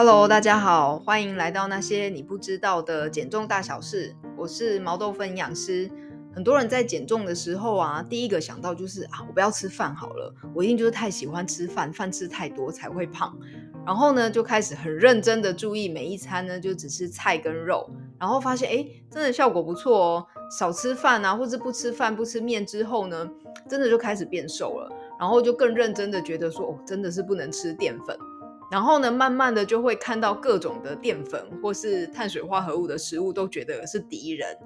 Hello，大家好，欢迎来到那些你不知道的减重大小事。我是毛豆芬营养师。很多人在减重的时候啊，第一个想到就是啊，我不要吃饭好了，我一定就是太喜欢吃饭，饭吃太多才会胖。然后呢，就开始很认真的注意每一餐呢，就只吃菜跟肉。然后发现哎，真的效果不错哦，少吃饭啊，或是不吃饭不吃面之后呢，真的就开始变瘦了。然后就更认真的觉得说，哦，真的是不能吃淀粉。然后呢，慢慢的就会看到各种的淀粉或是碳水化合物的食物，都觉得是敌人。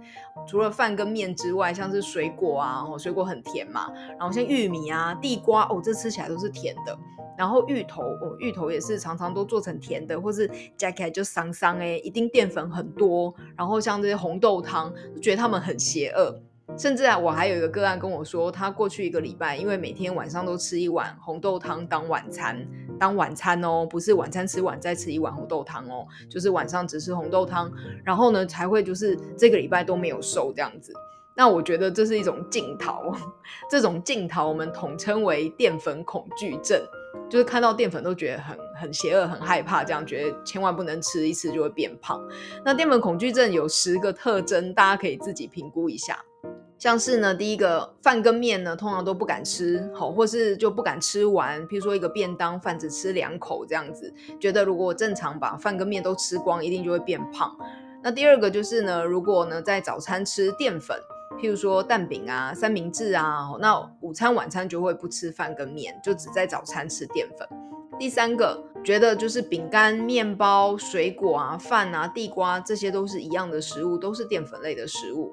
除了饭跟面之外，像是水果啊，水果很甜嘛，然后像玉米啊、地瓜，哦，这吃起来都是甜的。然后芋头，哦，芋头也是常常都做成甜的，或是加起来就桑桑哎，一定淀粉很多。然后像这些红豆汤，觉得他们很邪恶。甚至啊，我还有一个个案跟我说，他过去一个礼拜，因为每天晚上都吃一碗红豆汤当晚餐。当晚餐哦，不是晚餐吃完再吃一碗红豆汤哦，就是晚上只吃红豆汤，然后呢才会就是这个礼拜都没有瘦这样子。那我觉得这是一种镜头，这种镜头我们统称为淀粉恐惧症，就是看到淀粉都觉得很很邪恶、很害怕，这样觉得千万不能吃，一吃就会变胖。那淀粉恐惧症有十个特征，大家可以自己评估一下。像是呢，第一个饭跟面呢，通常都不敢吃，好，或是就不敢吃完。譬如说一个便当饭只吃两口这样子，觉得如果我正常把饭跟面都吃光，一定就会变胖。那第二个就是呢，如果呢在早餐吃淀粉，譬如说蛋饼啊、三明治啊，那午餐晚餐就会不吃饭跟面，就只在早餐吃淀粉。第三个觉得就是饼干、面包、水果啊、饭啊、地瓜这些都是一样的食物，都是淀粉类的食物。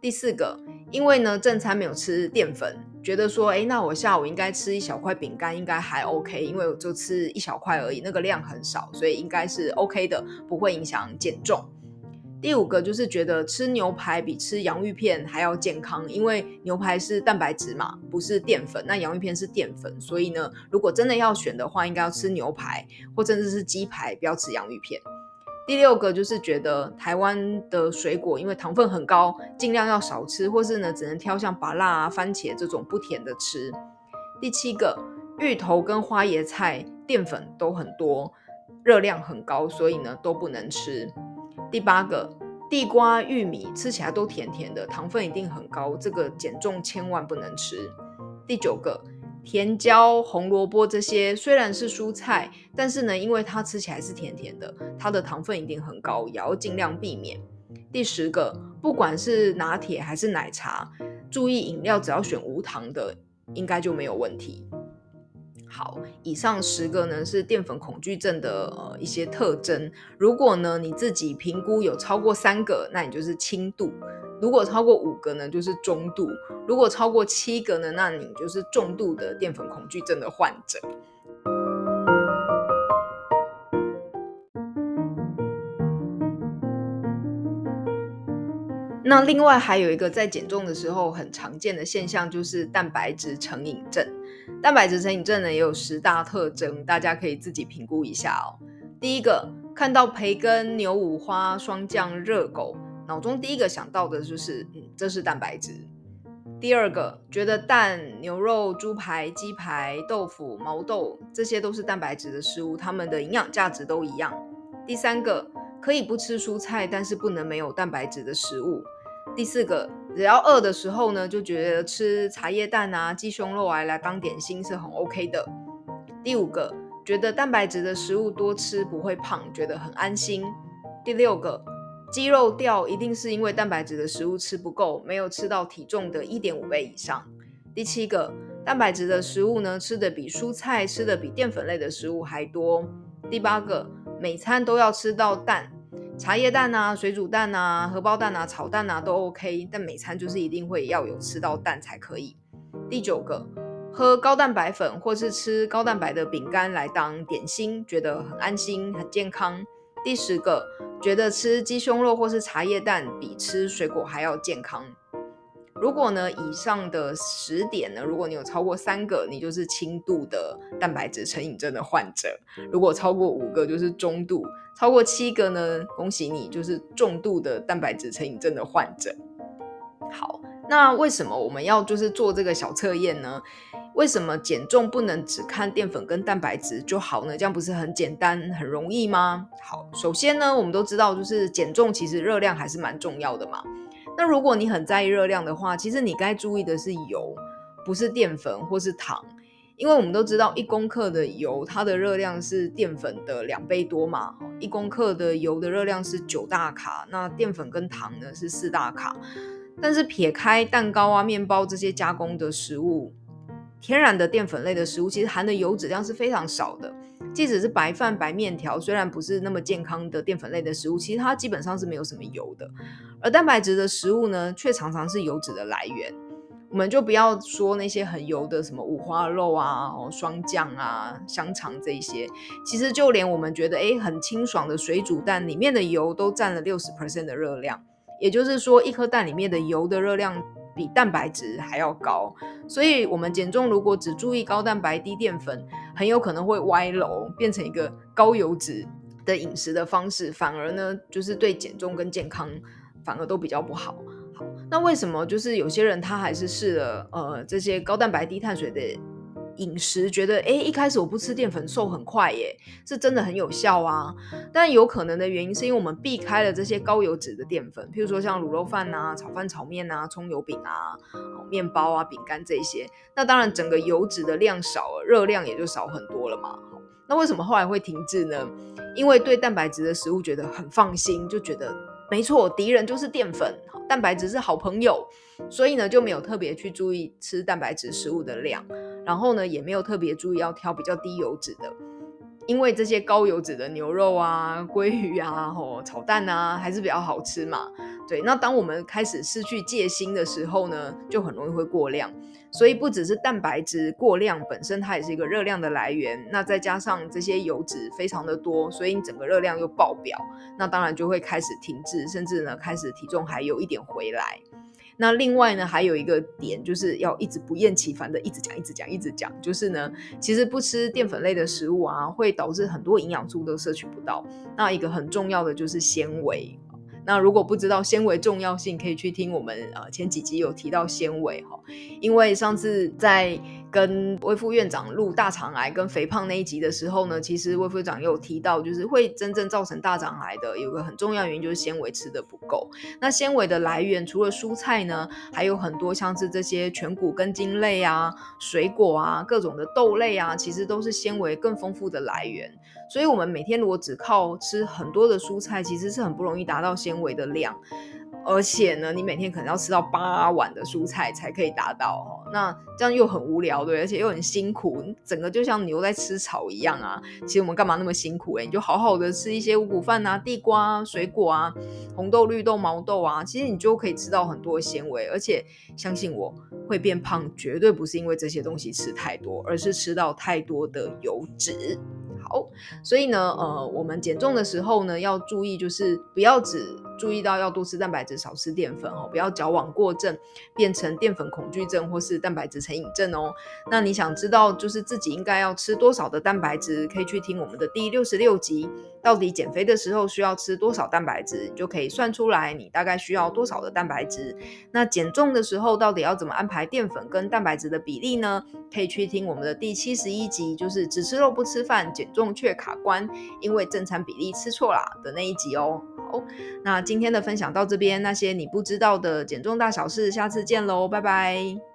第四个，因为呢正餐没有吃淀粉，觉得说，诶，那我下午应该吃一小块饼干，应该还 OK，因为我就吃一小块而已，那个量很少，所以应该是 OK 的，不会影响减重。第五个就是觉得吃牛排比吃洋芋片还要健康，因为牛排是蛋白质嘛，不是淀粉，那洋芋片是淀粉，所以呢，如果真的要选的话，应该要吃牛排或甚至是鸡排，不要吃洋芋片。第六个就是觉得台湾的水果因为糖分很高，尽量要少吃，或是呢只能挑像芭辣啊、番茄这种不甜的吃。第七个，芋头跟花椰菜淀粉都很多，热量很高，所以呢都不能吃。第八个，地瓜、玉米吃起来都甜甜的，糖分一定很高，这个减重千万不能吃。第九个。甜椒、红萝卜这些虽然是蔬菜，但是呢，因为它吃起来是甜甜的，它的糖分一定很高，也要尽量避免。第十个，不管是拿铁还是奶茶，注意饮料只要选无糖的，应该就没有问题。好，以上十个呢是淀粉恐惧症的呃一些特征。如果呢你自己评估有超过三个，那你就是轻度。如果超过五个呢，就是中度；如果超过七个呢，那你就是重度的淀粉恐惧症的患者。那另外还有一个在减重的时候很常见的现象，就是蛋白质成瘾症。蛋白质成瘾症呢，也有十大特征，大家可以自己评估一下哦。第一个，看到培根、牛五花、霜降、热狗。脑中第一个想到的就是，嗯，这是蛋白质。第二个，觉得蛋、牛肉、猪排、鸡排、豆腐、毛豆这些都是蛋白质的食物，它们的营养价值都一样。第三个，可以不吃蔬菜，但是不能没有蛋白质的食物。第四个，只要饿的时候呢，就觉得吃茶叶蛋啊、鸡胸肉啊来当点心是很 OK 的。第五个，觉得蛋白质的食物多吃不会胖，觉得很安心。第六个。肌肉掉一定是因为蛋白质的食物吃不够，没有吃到体重的一点五倍以上。第七个，蛋白质的食物呢，吃的比蔬菜、吃的比淀粉类的食物还多。第八个，每餐都要吃到蛋，茶叶蛋啊、水煮蛋啊、荷包蛋啊、炒蛋啊都 OK，但每餐就是一定会要有吃到蛋才可以。第九个，喝高蛋白粉或是吃高蛋白的饼干来当点心，觉得很安心、很健康。第十个，觉得吃鸡胸肉或是茶叶蛋比吃水果还要健康。如果呢，以上的十点呢，如果你有超过三个，你就是轻度的蛋白质成瘾症的患者；如果超过五个，就是中度；超过七个呢，恭喜你，就是重度的蛋白质成瘾症的患者。好，那为什么我们要就是做这个小测验呢？为什么减重不能只看淀粉跟蛋白质就好呢？这样不是很简单、很容易吗？好，首先呢，我们都知道，就是减重其实热量还是蛮重要的嘛。那如果你很在意热量的话，其实你该注意的是油，不是淀粉或是糖。因为我们都知道，一公克的油，它的热量是淀粉的两倍多嘛。一公克的油的热量是九大卡，那淀粉跟糖呢是四大卡。但是撇开蛋糕啊、面包这些加工的食物，天然的淀粉类的食物其实含的油脂量是非常少的。即使是白饭、白面条，虽然不是那么健康的淀粉类的食物，其实它基本上是没有什么油的。而蛋白质的食物呢，却常常是油脂的来源。我们就不要说那些很油的什么五花肉啊、双酱啊、香肠这些，其实就连我们觉得诶很清爽的水煮蛋里面的油都占了六十 percent 的热量，也就是说一颗蛋里面的油的热量比蛋白质还要高。所以，我们减重如果只注意高蛋白低淀粉，很有可能会歪楼，变成一个高油脂的饮食的方式，反而呢就是对减重跟健康反而都比较不好。好那为什么就是有些人他还是试了呃这些高蛋白低碳水的饮食，觉得诶一开始我不吃淀粉瘦很快耶，是真的很有效啊。但有可能的原因是因为我们避开了这些高油脂的淀粉，譬如说像卤肉饭啊、炒饭、炒面啊、葱油饼啊、面包啊、饼干这些。那当然整个油脂的量少了，热量也就少很多了嘛。那为什么后来会停滞呢？因为对蛋白质的食物觉得很放心，就觉得。没错，敌人就是淀粉，蛋白质是好朋友，所以呢就没有特别去注意吃蛋白质食物的量，然后呢也没有特别注意要挑比较低油脂的，因为这些高油脂的牛肉啊、鲑鱼啊、吼炒蛋啊还是比较好吃嘛。对，那当我们开始失去戒心的时候呢，就很容易会过量。所以不只是蛋白质过量本身，它也是一个热量的来源。那再加上这些油脂非常的多，所以你整个热量又爆表，那当然就会开始停滞，甚至呢开始体重还有一点回来。那另外呢还有一个点，就是要一直不厌其烦的一直讲、一直讲、一直讲，就是呢其实不吃淀粉类的食物啊，会导致很多营养素都摄取不到。那一个很重要的就是纤维。那如果不知道纤维重要性，可以去听我们呃前几集有提到纤维哈，因为上次在跟魏副院长录大肠癌跟肥胖那一集的时候呢，其实魏副院长有提到，就是会真正造成大肠癌的有个很重要原因就是纤维吃得不够。那纤维的来源除了蔬菜呢，还有很多像是这些全谷根茎类啊、水果啊、各种的豆类啊，其实都是纤维更丰富的来源。所以，我们每天如果只靠吃很多的蔬菜，其实是很不容易达到纤维的量。而且呢，你每天可能要吃到八碗的蔬菜才可以达到哦。那这样又很无聊，对，而且又很辛苦，整个就像牛在吃草一样啊。其实我们干嘛那么辛苦？诶，你就好好的吃一些五谷饭啊、地瓜啊、水果啊、红豆、绿豆、毛豆啊，其实你就可以吃到很多纤维。而且相信我，会变胖绝对不是因为这些东西吃太多，而是吃到太多的油脂。哦，所以呢，呃，我们减重的时候呢，要注意，就是不要只注意到要多吃蛋白质，少吃淀粉哦，不要矫枉过正，变成淀粉恐惧症或是蛋白质成瘾症哦。那你想知道就是自己应该要吃多少的蛋白质，可以去听我们的第六十六集，到底减肥的时候需要吃多少蛋白质，你就可以算出来你大概需要多少的蛋白质。那减重的时候到底要怎么安排淀粉跟蛋白质的比例呢？可以去听我们的第七十一集，就是只吃肉不吃饭，减重却卡关，因为正餐比例吃错了的那一集哦。好，那今天的分享到这边，那些你不知道的减重大小事，下次见喽，拜拜。